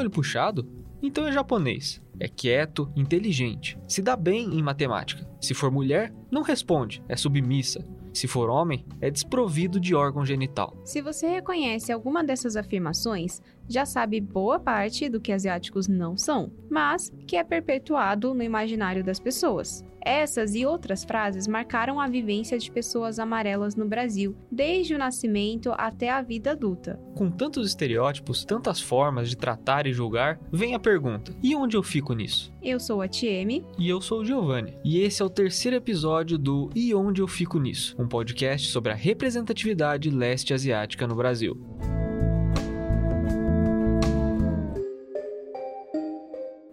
olho puxado? Então é japonês. É quieto, inteligente, se dá bem em matemática. Se for mulher, não responde, é submissa. Se for homem, é desprovido de órgão genital. Se você reconhece alguma dessas afirmações, já sabe boa parte do que asiáticos não são, mas que é perpetuado no imaginário das pessoas. Essas e outras frases marcaram a vivência de pessoas amarelas no Brasil, desde o nascimento até a vida adulta. Com tantos estereótipos, tantas formas de tratar e julgar, vem a pergunta: e onde eu fico nisso? Eu sou a Tieme. E eu sou o Giovanni. E esse é o terceiro episódio do E Onde Eu Fico Nisso, um podcast sobre a representatividade leste asiática no Brasil.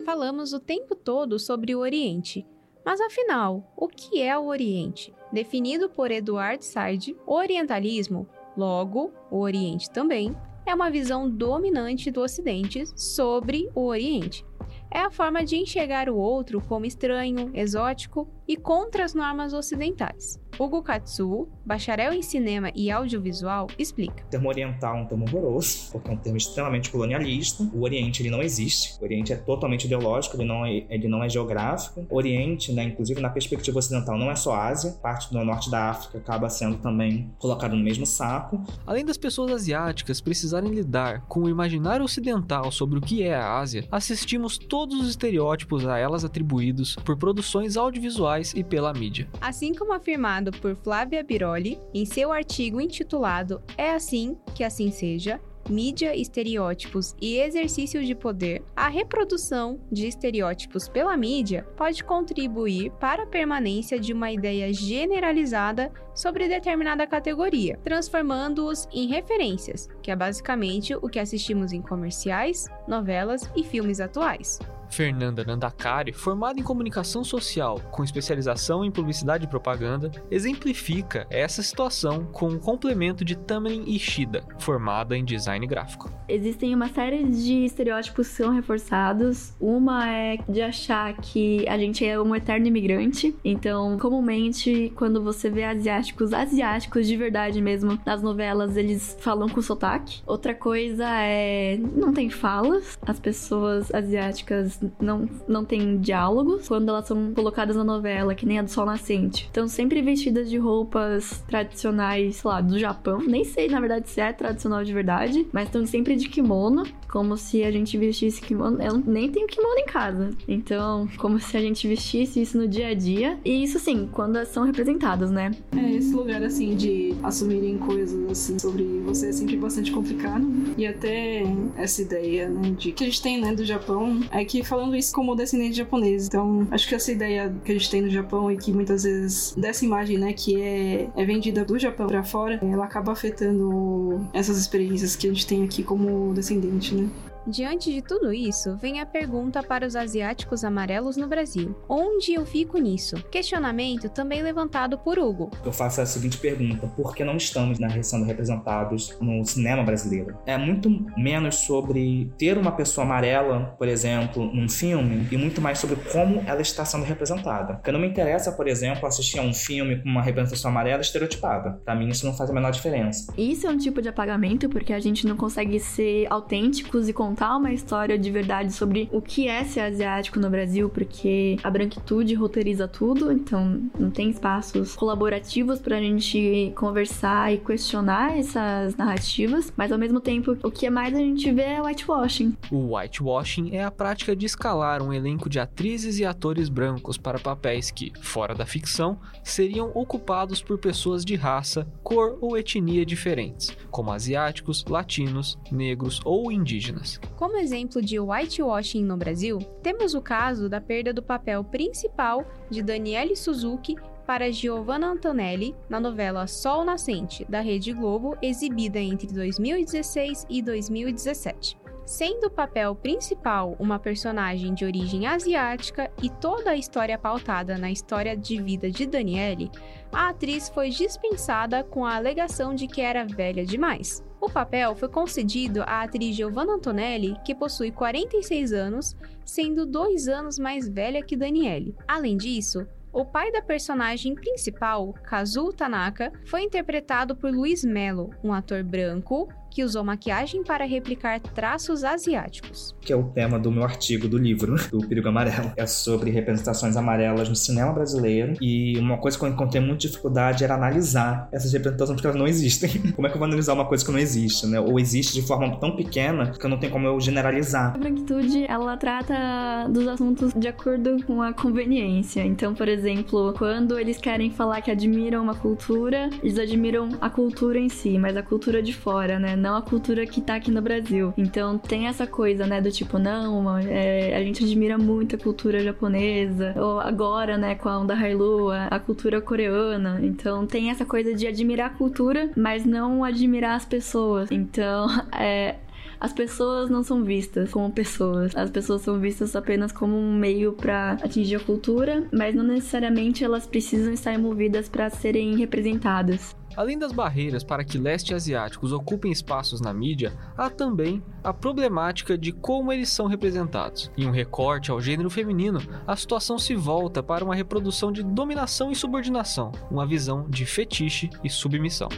Falamos o tempo todo sobre o Oriente, mas afinal, o que é o Oriente? Definido por Eduard Said, o orientalismo, logo o Oriente também, é uma visão dominante do Ocidente sobre o Oriente. É a forma de enxergar o outro como estranho, exótico e contra as normas ocidentais. Hugo Katsu, bacharel em cinema e audiovisual, explica. O termo oriental é um termo horroroso, porque é um termo extremamente colonialista. O Oriente ele não existe. O Oriente é totalmente ideológico, ele não é, ele não é geográfico. O Oriente, né, inclusive na perspectiva ocidental, não é só Ásia. Parte do norte da África acaba sendo também colocado no mesmo saco. Além das pessoas asiáticas precisarem lidar com o imaginário ocidental sobre o que é a Ásia, assistimos todos os estereótipos a elas atribuídos por produções audiovisuais e pela mídia. Assim como afirmado por Flávia Biroli em seu artigo intitulado É assim que assim seja, mídia, estereótipos e exercício de poder, a reprodução de estereótipos pela mídia pode contribuir para a permanência de uma ideia generalizada sobre determinada categoria, transformando-os em referências, que é basicamente o que assistimos em comerciais, novelas e filmes atuais. Fernanda Nandakari, formada em comunicação social com especialização em publicidade e propaganda, exemplifica essa situação com um complemento de Tamerlin Ishida, formada em design gráfico. Existem uma série de estereótipos que são reforçados. Uma é de achar que a gente é um eterno imigrante. Então, comumente, quando você vê asiáticos, asiáticos de verdade mesmo, nas novelas, eles falam com sotaque. Outra coisa é. não tem falas. As pessoas asiáticas não, não têm diálogos quando elas são colocadas na novela, que nem a do Sol Nascente. Estão sempre vestidas de roupas tradicionais, sei lá, do Japão. Nem sei, na verdade, se é tradicional de verdade, mas estão sempre de kimono, como se a gente vestisse kimono. Eu nem tenho kimono em casa. Então, como se a gente vestisse isso no dia a dia. E isso, sim, quando são representadas, né? É, esse lugar, assim, de assumirem coisas, assim, sobre você é sempre bastante complicado. E até essa ideia, né, de que a gente tem, né, do Japão, é que falando isso como descendente japonês. Então, acho que essa ideia que a gente tem no Japão e que muitas vezes dessa imagem, né, que é, é vendida do Japão para fora, ela acaba afetando essas experiências que a gente tem aqui como descendente, né? Diante de tudo isso, vem a pergunta para os asiáticos amarelos no Brasil: onde eu fico nisso? Questionamento também levantado por Hugo. Eu faço a seguinte pergunta: por que não estamos na sendo representados no cinema brasileiro? É muito menos sobre ter uma pessoa amarela, por exemplo, num filme, e muito mais sobre como ela está sendo representada. Porque não me interessa, por exemplo, assistir a um filme com uma representação amarela estereotipada. Para mim, isso não faz a menor diferença. Isso é um tipo de apagamento porque a gente não consegue ser autênticos e contar uma história de verdade sobre o que é ser asiático no Brasil, porque a branquitude roteiriza tudo, então não tem espaços colaborativos pra gente conversar e questionar essas narrativas, mas ao mesmo tempo o que é mais a gente vê é whitewashing. O whitewashing é a prática de escalar um elenco de atrizes e atores brancos para papéis que, fora da ficção, seriam ocupados por pessoas de raça, cor ou etnia diferentes, como asiáticos, latinos, negros ou indígenas. Como exemplo de whitewashing no Brasil, temos o caso da perda do papel principal de Daniele Suzuki para Giovanna Antonelli na novela Sol Nascente, da Rede Globo, exibida entre 2016 e 2017. Sendo o papel principal uma personagem de origem asiática e toda a história pautada na história de vida de Daniele, a atriz foi dispensada com a alegação de que era velha demais. O papel foi concedido à atriz Giovanna Antonelli, que possui 46 anos, sendo dois anos mais velha que Daniele. Além disso, O pai da personagem principal, Kazuo Tanaka, foi interpretado por Luiz Melo, um ator branco que usou maquiagem para replicar traços asiáticos. Que é o tema do meu artigo do livro, do Perigo Amarelo. É sobre representações amarelas no cinema brasileiro. E uma coisa que eu encontrei muita dificuldade era analisar essas representações porque elas não existem. Como é que eu vou analisar uma coisa que não existe, né? Ou existe de forma tão pequena que eu não tenho como eu generalizar. A branquitude, ela trata dos assuntos de acordo com a conveniência. Então, por exemplo, quando eles querem falar que admiram uma cultura, eles admiram a cultura em si, mas a cultura de fora, né? Não a cultura que tá aqui no Brasil. Então tem essa coisa, né, do tipo, não, é, a gente admira muito a cultura japonesa, ou agora, né, com a onda Hailu, a, a cultura coreana. Então tem essa coisa de admirar a cultura, mas não admirar as pessoas. Então, é, as pessoas não são vistas como pessoas. As pessoas são vistas apenas como um meio para atingir a cultura, mas não necessariamente elas precisam estar envolvidas para serem representadas. Além das barreiras para que leste asiáticos ocupem espaços na mídia, há também a problemática de como eles são representados. Em um recorte ao gênero feminino, a situação se volta para uma reprodução de dominação e subordinação, uma visão de fetiche e submissão.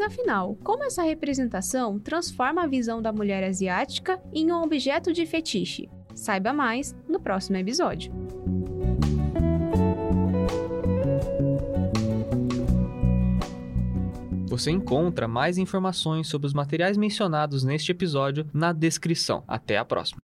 Mas afinal, como essa representação transforma a visão da mulher asiática em um objeto de fetiche? Saiba mais no próximo episódio. Você encontra mais informações sobre os materiais mencionados neste episódio na descrição. Até a próxima!